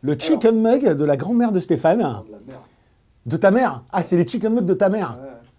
Le chicken mug de la grand-mère de Stéphane. De ta mère Ah, c'est les chicken mugs de ta mère.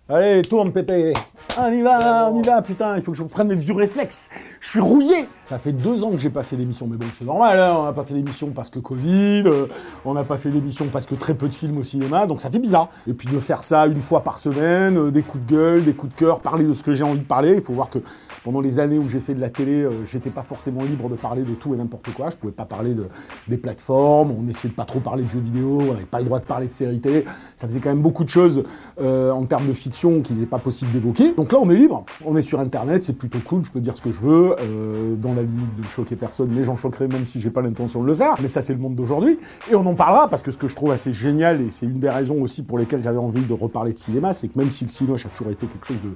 Allez, tourne, Pépé. On y va, on y va, putain, il faut que je reprenne mes vieux réflexes. Je suis rouillé. Ça fait deux ans que j'ai pas fait d'émission, mais bon, c'est normal, hein, on n'a pas fait d'émission parce que Covid, euh, on n'a pas fait d'émission parce que très peu de films au cinéma, donc ça fait bizarre. Et puis de faire ça une fois par semaine, euh, des coups de gueule, des coups de cœur, parler de ce que j'ai envie de parler. Il faut voir que pendant les années où j'ai fait de la télé, euh, j'étais pas forcément libre de parler de tout et n'importe quoi. Je pouvais pas parler de, des plateformes, on essayait de pas trop parler de jeux vidéo, on n'avait pas le droit de parler de séries télé. Ça faisait quand même beaucoup de choses euh, en termes de fiction qu'il n'est pas possible d'évoquer. Donc là, on est libre, on est sur Internet, c'est plutôt cool, je peux dire ce que je veux, euh, dans la limite de ne choquer personne, mais j'en choquerai même si j'ai pas l'intention de le faire. Mais ça, c'est le monde d'aujourd'hui. Et on en parlera parce que ce que je trouve assez génial, et c'est une des raisons aussi pour lesquelles j'avais envie de reparler de cinéma, c'est que même si le cinéma a toujours été quelque chose de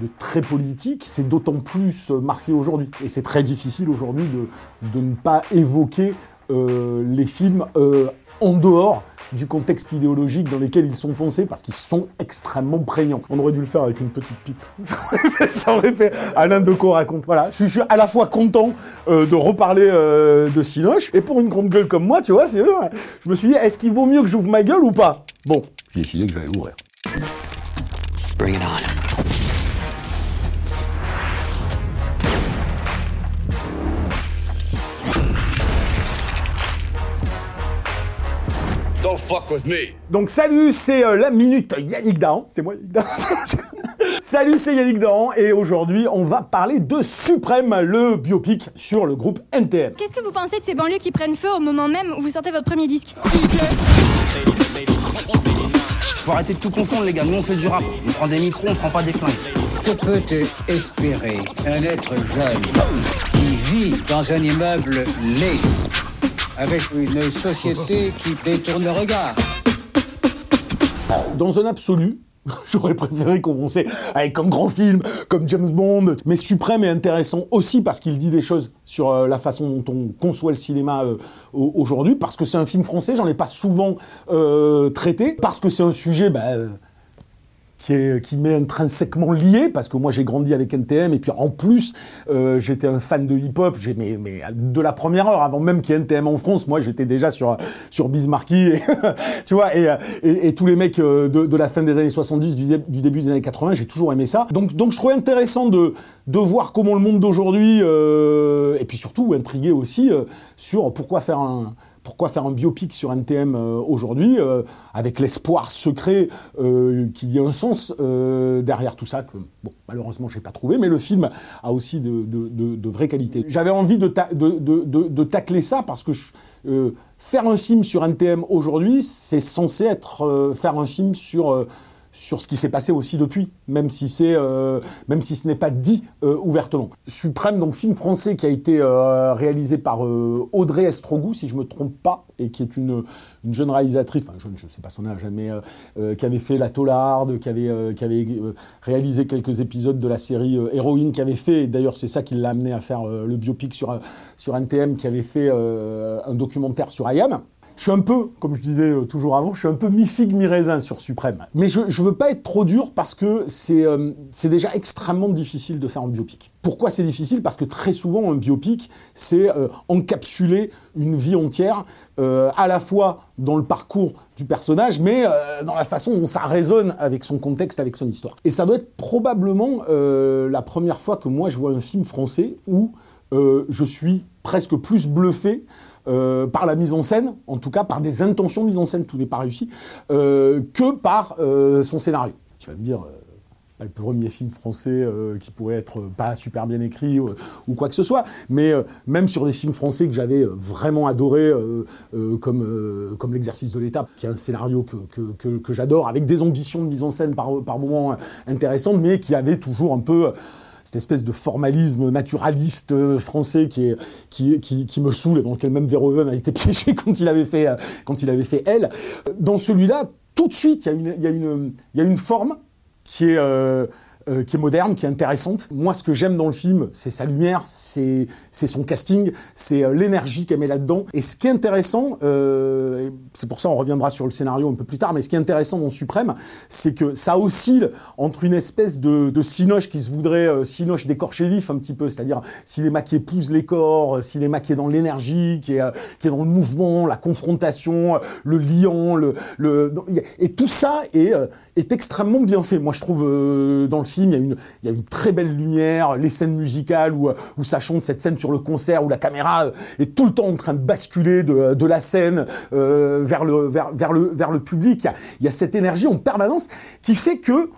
de très politique, c'est d'autant plus euh, marqué aujourd'hui. Et c'est très difficile aujourd'hui de, de, ne pas évoquer euh, les films euh, en dehors du contexte idéologique dans lequel ils sont pensés parce qu'ils sont extrêmement prégnants. On aurait dû le faire avec une petite pipe. Ça aurait fait Alain Decaux raconte. Voilà, je suis à la fois content euh, de reparler euh, de Sinoche et pour une grande gueule comme moi, tu vois, c'est je me suis dit est-ce qu'il vaut mieux que j'ouvre ma gueule ou pas? Bon, j'ai décidé que j'allais ouvrir. Bring it on. Don't fuck with me. Donc salut, c'est euh, la minute Yannick Dahan. C'est moi Yannick Dahan. salut, c'est Yannick Dahan et aujourd'hui on va parler de Suprême, le biopic sur le groupe NTM. Qu'est-ce que vous pensez de ces banlieues qui prennent feu au moment même où vous sortez votre premier disque Faut arrêter de tout confondre les gars, nous on fait du rap. On prend des micros, on prend pas des flingues. Que peut espérer? Un être jeune qui vit dans un immeuble laid avec une société qui détourne le regard. Dans un absolu, J'aurais préféré commencer avec un grand film comme James Bond, mais Suprême est intéressant aussi parce qu'il dit des choses sur euh, la façon dont on conçoit le cinéma euh, aujourd'hui, parce que c'est un film français, j'en ai pas souvent euh, traité, parce que c'est un sujet... Bah, qui, est, qui m'est intrinsèquement lié, parce que moi j'ai grandi avec NTM, et puis en plus euh, j'étais un fan de hip-hop, mais, mais de la première heure, avant même qu'il y ait NTM en France, moi j'étais déjà sur, sur Bismarcky, et, tu vois, et, et, tous les mecs euh, de, la fin des années 70, du, début des années 80, j'ai toujours aimé ça. Donc, donc je trouvais intéressant de, de voir comment le monde d'aujourd'hui, euh, et puis surtout intrigué aussi sur pourquoi faire un pourquoi faire un biopic sur NTM euh, aujourd'hui, euh, avec l'espoir secret euh, qu'il y ait un sens derrière tout ça, que malheureusement je n'ai pas trouvé, mais le film a aussi de, vraies qualités. J'avais envie de, ta tacler ça parce que faire un film sur NTM aujourd'hui, c'est censé être faire un film sur sur ce qui s'est passé aussi depuis, même si euh, même si ce n'est pas dit euh, ouvertement. Suprême, donc film français qui a été euh, réalisé par Audrey Estrogou, si je me trompe pas, et qui est une, une jeune réalisatrice, enfin jeune, je ne sais pas son âge, mais qui avait fait La Tolarde, qui avait, qui avait réalisé quelques épisodes de la série Héroïne, qui avait fait, d'ailleurs c'est ça qui l'a amené à faire le biopic sur, sur NTM, qui avait fait un documentaire sur Ayam. Je suis un peu, comme je disais euh, toujours avant, je suis un peu mi-figue, mi-raisin sur Suprême. Mais je ne veux pas être trop dur parce que c'est euh, déjà extrêmement difficile de faire un biopic. Pourquoi c'est difficile? Parce que très souvent, un biopic, c'est euh, encapsuler une vie entière, à la fois dans le parcours du personnage, mais dans la façon dont ça résonne avec son contexte, avec son histoire. Et ça doit être probablement la première fois que moi je vois un film français où je suis presque plus bluffé euh, par la mise en scène, en tout cas par des intentions de mise en scène, tout n'est pas réussi, euh, que par euh, son scénario. Tu vas me dire, le premier film français qui pourrait être pas super bien écrit ou quoi que ce soit, mais même sur des films français que j'avais vraiment adorés, comme, comme L'exercice de l'État, qui est un scénario que, que, j'adore, avec des ambitions de mise en scène par, par moments intéressantes, mais qui avait toujours un peu espèce de formalisme naturaliste français qui, est, qui, qui, me saoule, dans lequel même Verhoeven a été piégé quand il avait fait, quand il avait fait Elle. Dans celui-là, tout de suite, il y, y, y a une forme qui est, euh, qui est moderne, qui est intéressante. Moi, ce que j'aime dans le film, c'est sa lumière, c'est son casting, c'est euh, l'énergie qu'elle met là-dedans. Et ce qui est intéressant, euh, c'est pour ça on reviendra sur le scénario un peu plus tard, mais ce qui est intéressant dans Suprême, c'est que ça oscille entre une espèce de, de cinoche qui se voudrait cinoche d'écorché vif un petit peu, c'est-à-dire cinéma qui épouse les corps, cinéma qui est dans l'énergie, qui est, dans le mouvement, la confrontation, le liant, le, et tout ça est, est extrêmement bien fait. Moi, je trouve dans le il y, a une, très belle lumière, les scènes musicales où, où ça chante, cette scène sur le concert où la caméra euh, est tout le temps en train de basculer de, de la scène euh, vers, le, public. Il y, a, cette énergie en permanence qui fait que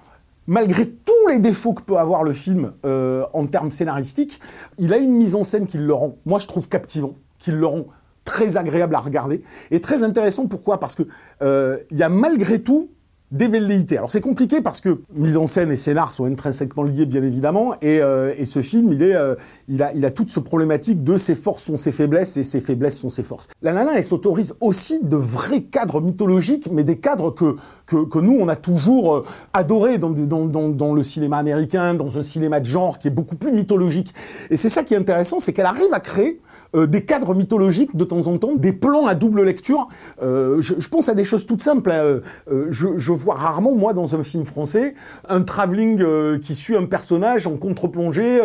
malgré tous les défauts que peut avoir le film euh, en termes scénaristiques, il a une mise en scène qui le rend, moi je trouve captivant, qui le rend très agréable à regarder et très intéressant. Pourquoi? Parce que euh, il y a malgré tout des velléités. Alors c'est compliqué parce que mise en scène et scénar sont intrinsèquement liés bien évidemment et, euh, et ce film il est euh, il a il a toute ce problématique de ses forces sont ses faiblesses et ses faiblesses sont ses forces. La nana elle s'autorise aussi de vrais cadres mythologiques mais des cadres que que, que nous on a toujours euh, adoré dans, dans, dans, dans le cinéma américain, dans un cinéma de genre qui est beaucoup plus mythologique. Et c'est ça qui est intéressant, c'est qu'elle arrive à créer euh, des cadres mythologiques de temps en temps, des plans à double lecture. Euh, je, pense à des choses toutes simples. Hein. Euh, je, vois rarement, moi, dans un film français, un travelling qui suit un personnage en contre-plongée,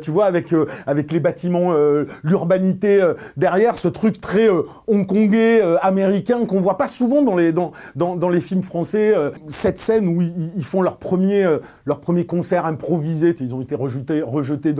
tu vois, avec, avec les bâtiments, l'urbanité derrière, ce truc très hongkongais, américain, qu'on voit pas souvent dans les, dans, dans, les films français. cette scène où ils, ils, font leur premier, leur premier concert improvisé, ils ont été rejetés, rejetés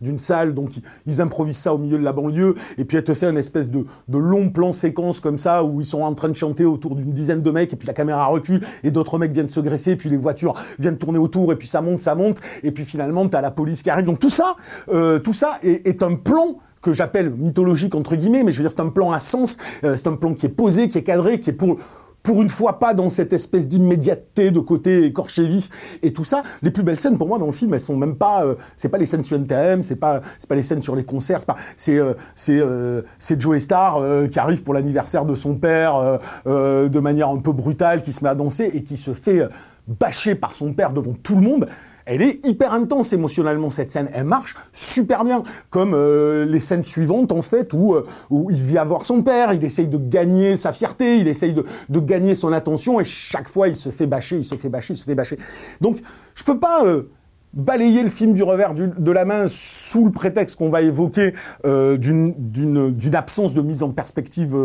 d'une salle, donc ils, ils improvisent ça au milieu la banlieue, et puis elle te fait un espèce de, long plan séquence comme ça, où ils sont en train de chanter autour d'une dizaine de mecs, et puis la caméra recule, et d'autres mecs viennent se greffer, puis les voitures viennent tourner autour, et puis ça monte, ça monte, et puis finalement, t'as la police qui arrive. Donc tout ça, euh, tout ça est, est un plan que j'appelle mythologique entre guillemets, mais je veux dire c'est un plan à sens, euh, c'est un plan qui est posé, qui est cadré, qui est pour pour une fois pas dans cette espèce d'immédiateté de côté écorché vif et tout ça. Les plus belles scènes pour moi dans le film, elles sont même pas, euh, c'est pas les scènes sur NTM, c'est pas, c'est pas les scènes sur les concerts, c'est pas, c'est, euh, c'est, euh, c'est Joey Star euh, qui arrive pour l'anniversaire de son père de manière un peu brutale, qui se met à danser et qui se fait bâcher par son père devant tout le monde. Elle est hyper intense émotionnellement cette scène, elle marche super bien, comme euh, les scènes suivantes en fait où, euh, où il vient voir son père, il essaye de gagner sa fierté, il essaye de, gagner son attention et chaque fois il se fait bâcher, il se fait bâcher, il se fait bâcher. Donc je peux pas euh, balayer le film du revers de la main sous le prétexte qu'on va évoquer d'une absence de mise en perspective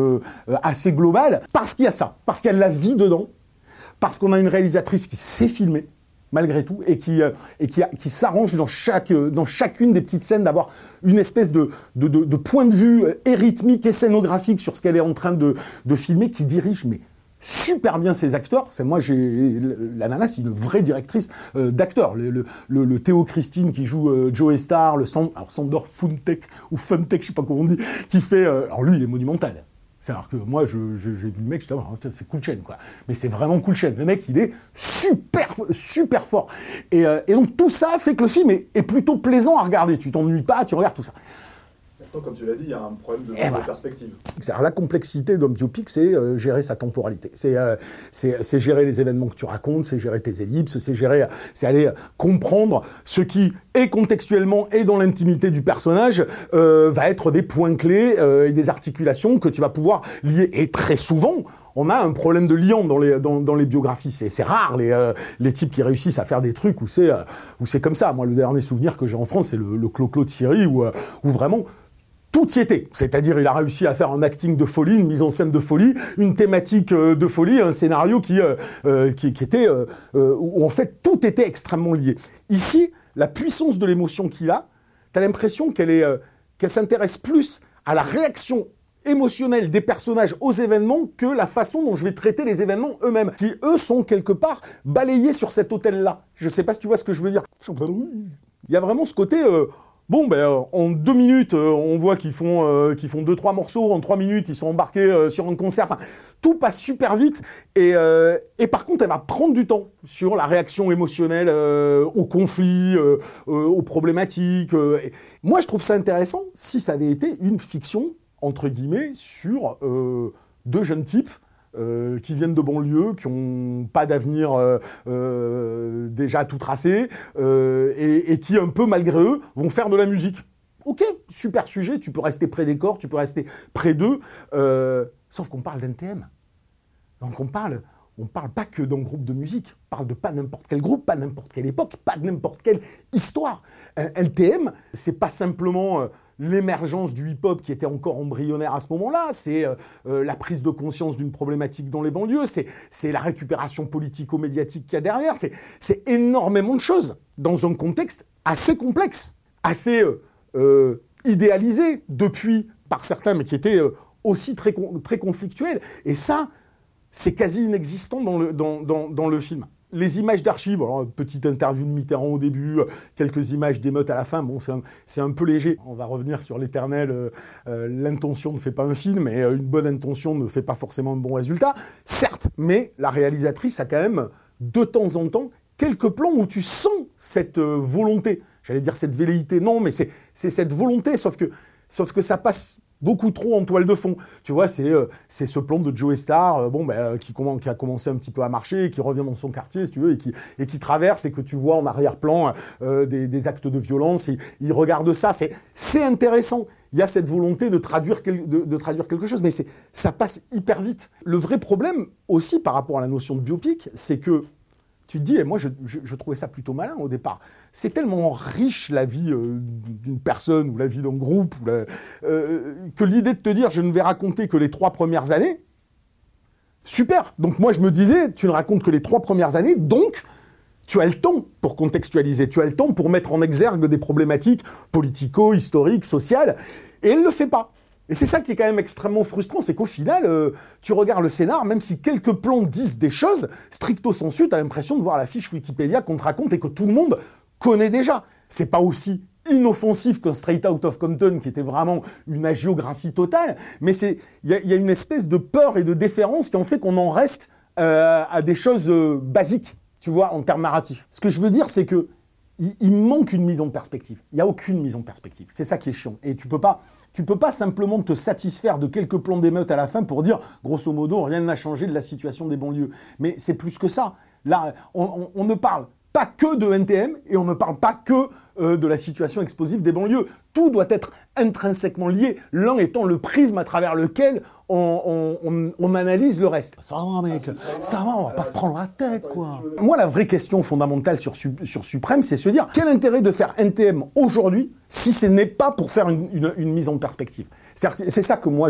assez globale, parce qu'il y a ça, parce qu'il y a la vie dedans, parce qu'on a une réalisatrice qui sait filmer, malgré tout, et qui, euh, s'arrange euh, dans chacune des petites scènes d'avoir une espèce de, point de vue euh, et rythmique et scénographique sur ce qu'elle est en train de, filmer, qui dirige mais super bien ses acteurs. C'est moi, j'ai la nana, c'est une vraie directrice euh, d'acteurs. Le, Théo Christine qui joue euh, Joe Star, le Sandor Funtech ou Funtech, je sais pas comment on dit, qui fait. Euh, alors lui, il est monumental. C'est-à-dire que moi, j'ai vu le mec, je dis, c'est cool chaîne, quoi. Mais c'est vraiment cool chaîne. Le mec, il est super, super fort. Et, euh, donc, tout ça fait que le film est plutôt plaisant à regarder. Tu t'ennuies pas, tu regardes tout ça comme tu l'as dit, il y a un problème de, voilà. perspective. La complexité d'un biopic, c'est euh, gérer sa temporalité. Euh, c'est gérer les événements que tu racontes, c'est gérer tes ellipses, c'est gérer, c'est aller comprendre ce qui est contextuellement et dans l'intimité du personnage euh, va être des points clés et des articulations que tu vas pouvoir lier. Et très souvent, on a un problème de liant dans les, dans, dans les biographies. C'est rare les, euh, les types qui réussissent à faire des trucs où c'est euh, c'est comme ça. Moi, le dernier souvenir que j'ai en France, c'est le, le Clo-Clo de Syrie où, euh, où vraiment tout y était. C'est-à-dire, il a réussi à faire un acting de folie, une mise en scène de folie, une thématique euh, de folie, un scénario qui, euh, euh, qui, qui, était, où en fait tout était extrêmement lié. Ici, la puissance de l'émotion qu'il a, tu as l'impression qu'elle est, qu'elle s'intéresse plus à la réaction émotionnel des personnages aux événements que la façon dont je vais traiter les événements eux-mêmes, qui eux sont quelque part balayés sur cet hôtel-là. Je sais pas si tu vois ce que je veux dire. Il y a vraiment ce côté, bon, ben, euh, en deux minutes, euh, on voit qu'ils font, euh, qu'ils font deux, trois morceaux, en trois minutes, ils sont embarqués euh, sur un concert. Enfin, tout passe super vite. Et, euh, et par contre, elle va prendre du temps sur la réaction émotionnelle euh, au conflit, aux problématiques. moi, je trouve ça intéressant si ça avait été une fiction, entre guillemets, sur deux jeunes types euh, qui viennent de banlieue, qui n'ont pas d'avenir euh, euh, déjà tout tracé, et, qui, un peu malgré eux, vont faire de la musique. Ok, super sujet, tu peux rester près des corps, tu peux rester près d'eux, sauf qu'on parle d'NTM. Donc on parle, on parle pas que d'un groupe de musique, on parle de pas n'importe quel groupe, pas n'importe quelle époque, pas n'importe quelle histoire. Un NTM, c'est pas simplement l'émergence du hip-hop qui était encore embryonnaire à ce moment-là, c'est euh, euh, la prise de conscience d'une problématique dans les banlieues, c'est la récupération politico-médiatique qu'il y a derrière, c'est énormément de choses dans un contexte assez complexe, assez euh, idéalisé depuis par certains, mais qui était aussi très, con- très conflictuel. Et ça, c'est quasi inexistant dans le film. Les images d'archives, alors petite interview de Mitterrand au début, euh, quelques images d'émeutes à la fin, bon, c'est un, peu léger. On va revenir sur l'éternel, euh, euh, l'intention ne fait pas un film, et une bonne intention ne fait pas forcément un bon résultat. Certes, mais la réalisatrice a quand même, de temps en temps, quelques plans où tu sens cette volonté. J'allais dire cette velléité, non, mais c'est c'est cette volonté, sauf que, sauf que ça passe beaucoup trop en toile de fond. Tu vois, c'est euh, ce plan de Joe Star, euh, bon, ben, euh, qui, qui a commencé un petit peu à marcher, qui revient dans son quartier, si tu veux, et qui, et qui traverse, et que tu vois en arrière-plan des, des actes de violence, et il regarde ça. C'est intéressant. Il y a cette volonté de traduire, de, de traduire quelque chose, mais ça passe hyper vite. Le vrai problème aussi par rapport à la notion de biopic, c'est que tu te dis, et moi je, je- trouvais ça plutôt malin au départ, c'est tellement riche la vie euh, d'une personne ou la vie d'un groupe, euh, que l'idée de te dire je ne vais raconter que les trois premières années, super. Donc moi je me disais, tu ne racontes que les trois premières années, donc tu as le temps pour contextualiser, tu as le temps pour mettre en exergue des problématiques politico, historiques, sociales, et elle ne le fait pas. Et c'est ça qui est quand même extrêmement frustrant, c'est qu'au final, euh, tu regardes le scénar, même si quelques plans disent des choses, stricto sensu, tu as l'impression de voir la fiche Wikipédia qu'on te raconte et que tout le monde connaît déjà. C'est pas aussi inoffensif qu'un Straight Out of Compton, qui était vraiment une agiographie totale, mais c'est il y, a- il y a une espèce de peur et de déférence qui en fait qu'on en reste euh, à des choses euh, basiques, tu vois, en termes narratifs. Ce que je veux dire, c'est que il, manque une mise en perspective. Il n'y a aucune mise en perspective. C'est ça qui est chiant. Et tu peux pas, peux pas simplement te satisfaire de quelques plans d'émeute à la fin pour dire, grosso modo, rien n'a changé de la situation des banlieues. Mais c'est plus que ça. Là, on, on- on ne parle pas que de NTM et on ne parle pas que euh, de la situation explosive des banlieues. Tout doit être intrinsèquement lié, l'un étant le prisme à travers lequel on, analyse le reste. Ça va, mec, ça va, on va pas se prendre la tête, quoi. Moi, la vraie question fondamentale sur, Su- sur Suprême, c'est se dire quel intérêt de faire NTM aujourd'hui si ce n'est pas pour faire une mise en perspective? C'est ça que moi,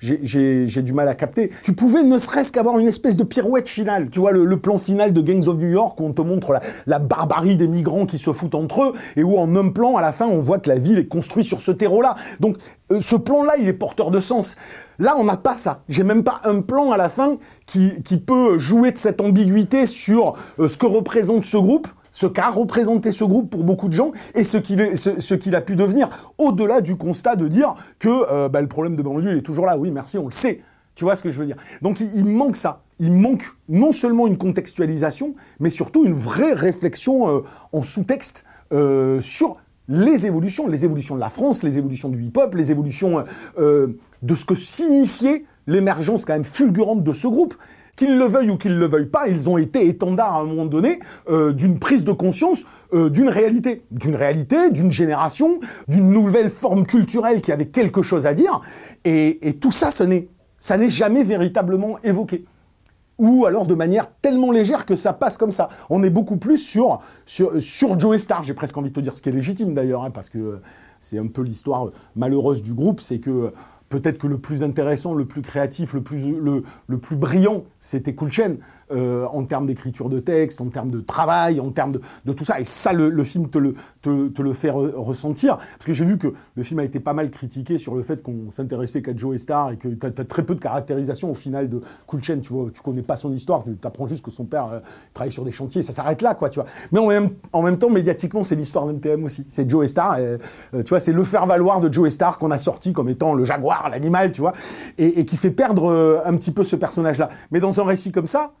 j'ai- du mal à capter. Tu pouvais ne serait-ce qu'avoir une espèce de pirouette finale. Tu vois, le, plan final de Gangs of New York où on te montre la, barbarie des migrants qui se foutent entre eux et où en un plan, à la fin, on voit que la ville est construite sur ce terreau-là. Donc, euh, ce plan-là, il est porteur de sens. Là, on n'a pas ça. J'ai même pas un plan à la fin qui, qui peut jouer de cette ambiguïté sur euh, ce que représente ce groupe ce qu'a représenté ce groupe pour beaucoup de gens et ce qu'il a pu devenir, au-delà du constat de dire que euh, bah, le problème de banlieue, est toujours là. Oui, merci, on le sait. Tu vois ce que je veux dire? Donc il, manque ça. Il manque non seulement une contextualisation, mais surtout une vraie réflexion euh, en sous-texte euh, sur les évolutions, les évolutions de la France, les évolutions du hip-hop, les évolutions de ce que signifiait l'émergence quand même fulgurante de ce groupe. Qu'ils le veuillent ou qu'ils le veuillent pas, ils ont été étendards à un moment donné euh, d'une prise de conscience euh, d'une réalité, d'une réalité, d'une génération, d'une nouvelle forme culturelle qui avait quelque chose à dire. Et, tout ça, ce n'est, ça n'est jamais véritablement évoqué ou alors de manière tellement légère que ça passe comme ça. On est beaucoup plus sur, sur, Joe Star, j'ai presque envie de te dire, ce qui est légitime d'ailleurs, hein, parce que euh, c'est un peu l'histoire malheureuse du groupe, c'est que peut-être que le plus intéressant, le plus créatif, le plus, le, plus brillant, c'était Cool Chain. Euh, en termes d'écriture de texte, en termes de travail, en termes de, tout ça. Et ça, le, film te le, te, le fait re- ressentir. Parce que j'ai vu que le film a été pas mal critiqué sur le fait qu'on s'intéressait qu'à Joe Star et que tu as, très peu de caractérisation au final de Kulchen. Tu vois, tu connais pas son histoire, tu apprends juste que son père euh, travaille sur des chantiers. Ça s'arrête là, quoi, tu vois. Mais en même, en même temps, médiatiquement, c'est l'histoire d'NTM aussi. C'est Joe Star. euh, tu vois, c'est le faire-valoir de Joe Star qu'on a sorti comme étant le jaguar, l'animal, tu vois, et, et qui fait perdre euh, un petit peu ce personnage-là. Mais dans un récit comme ça,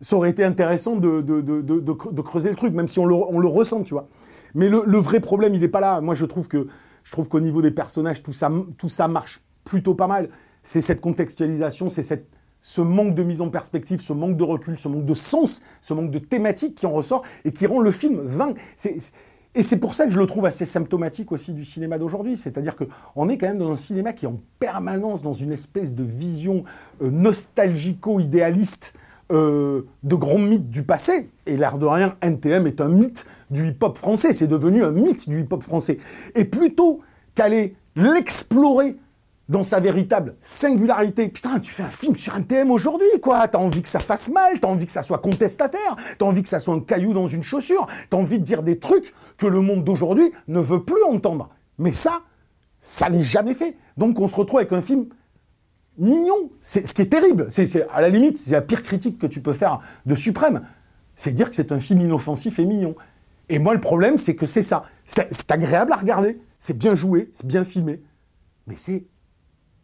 ça aurait été intéressant de, de, de, de, de cre- de creuser le truc, même si on le, on le ressent, tu vois. Mais le, vrai problème, il n'est pas là. Moi, je trouve que je trouve qu'au niveau des personnages, tout ça, tout ça marche plutôt pas mal. C'est cette contextualisation, c'est cette, ce manque de mise en perspective, ce manque de recul, ce manque de sens, ce manque de thématique qui en ressort et qui rend le film vain. Et c'est pour ça que je le trouve assez symptomatique aussi du cinéma d'aujourd'hui. C'est-à-dire qu'on est quand même dans un cinéma qui est en permanence dans une espèce de vision euh, nostalgico-idéaliste euh, de grands mythes du passé. Et l'air de rien, NTM est un mythe du hip-hop français. C'est devenu un mythe du hip-hop français. Et plutôt qu'aller l'explorer dans sa véritable singularité. Putain, tu fais un film sur NTM aujourd'hui, quoi. T'as envie que ça fasse mal, t'as envie que ça soit contestataire, t'as envie que ça soit un caillou dans une chaussure, t'as envie de dire des trucs que le monde d'aujourd'hui ne veut plus entendre. Mais ça, ça n'est jamais fait. Donc on se retrouve avec un film mignon. C'est ce qui est terrible. C'est à la limite, c'est la pire critique que tu peux faire de Suprême. C'est dire que c'est un film inoffensif et mignon. Et moi, le problème, c'est que c'est ça. C'est agréable à regarder. C'est bien joué, c'est bien filmé. Mais c'est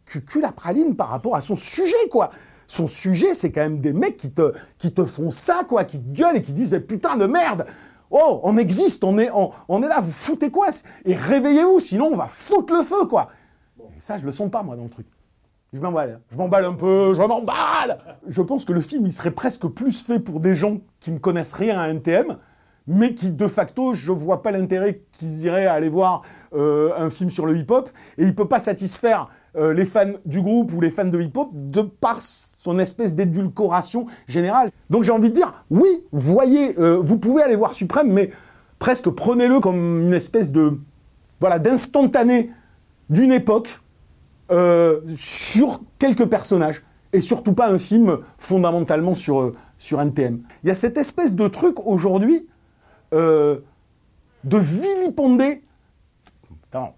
cucul la praline par rapport à son sujet, quoi. Son sujet, c'est quand même des mecs qui te, qui te font ça, quoi, qui te gueulent et qui disent, Mais putain de merde Oh, on existe, on est, on, on est là, vous foutez quoi? Et réveillez-vous, sinon on va foutre le feu, quoi. Et ça, je le sens pas, moi, dans le truc. Je m'emballe, je m'emballe un peu, je m'emballe. Je pense que le film, il serait presque plus fait pour des gens qui ne connaissent rien à NTM, mais qui, de facto, je vois pas l'intérêt qu'ils iraient à aller voir euh, un film sur le hip-hop, et il peut pas satisfaire euh, les fans du groupe ou les fans de hip-hop de par son espèce d'édulcoration générale. Donc j'ai envie de dire, oui, voyez, euh, vous pouvez aller voir Suprême, mais presque prenez-le comme une espèce de, voilà, d'instantané d'une époque, euh, sur quelques personnages et surtout pas un film fondamentalement sur, euh, sur NTM. Il y a cette espèce de truc aujourd'hui euh, de vilipender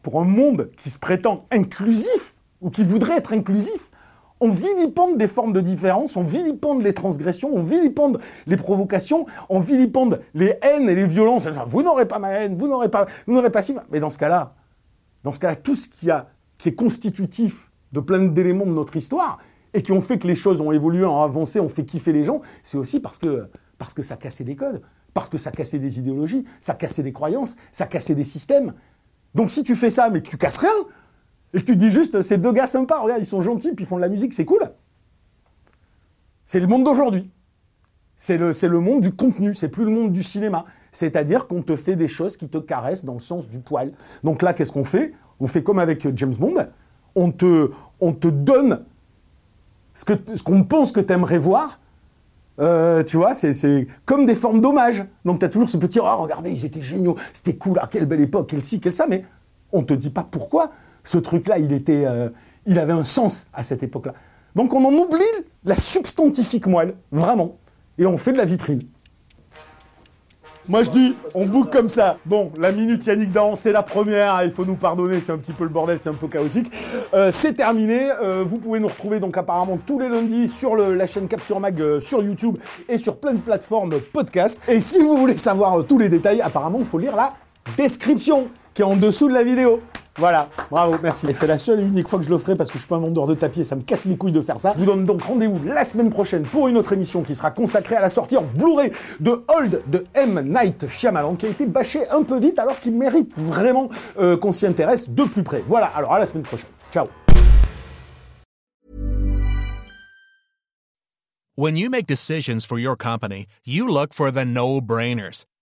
pour un monde qui se prétend inclusif ou qui voudrait être inclusif. On vilipende des formes de différence, on vilipende les transgressions, on vilipende les provocations, on vilipende les haines et les violences. Vous n'aurez pas ma haine, vous n'aurez pas, vous n'aurez pas si. Mais dans ce cas-là, dans ce cas-là, tout ce qui, a, qui est constitutif de plein d'éléments de notre histoire et qui ont fait que les choses ont évolué, ont avancé, ont fait kiffer les gens, c'est aussi parce que, parce que ça cassait des codes, parce que ça cassait des idéologies, ça cassait des croyances, ça cassait des systèmes. Donc si tu fais ça, mais que tu casses rien, et que tu dis juste, ces deux gars sympas, regarde, ils sont gentils, puis ils font de la musique, c'est cool. C'est le monde d'aujourd'hui. C'est le, le monde du contenu, c'est plus le monde du cinéma. C'est-à-dire qu'on te fait des choses qui te caressent dans le sens du poil. Donc là, qu'est-ce qu'on fait? On fait comme avec James Bond. On te, on te donne ce, que, ce qu'on pense que tu aimerais voir. Euh, tu vois, c'est, comme des formes d'hommage. Donc tu as toujours ce petit, oh, regardez, ils étaient géniaux, c'était cool, ah, quelle belle époque, quelle ci, quelle ça, mais on te dit pas pourquoi ce truc-là, il euh, il avait un sens à cette époque-là. Donc on en oublie la substantifique moelle, vraiment, et on fait de la vitrine. Moi je dis, on boucle comme ça. Bon, la minute Yannick Dan, c'est la première, il faut nous pardonner, c'est un petit peu le bordel, c'est un peu chaotique. Euh, c'est terminé, euh, vous pouvez nous retrouver donc apparemment tous les lundis sur la chaîne Capture Mag euh, sur YouTube et sur plein de plateformes podcast. Et si vous voulez savoir tous les détails, apparemment il faut lire la description qui est en dessous de la vidéo. Voilà, bravo, merci. Et c'est la seule et unique fois que je le ferai parce que je suis pas un vendeur de tapis et ça me casse les couilles de faire ça. Je vous donne donc rendez-vous la semaine prochaine pour une autre émission qui sera consacrée à la sortie en Blu-ray de Hold de M. Night Shyamalan qui a été bâché un peu vite alors qu'il mérite vraiment euh, qu'on s'y intéresse de plus près. Voilà, alors à la semaine prochaine. Ciao. When you make decisions for your company, you look for the no brainers.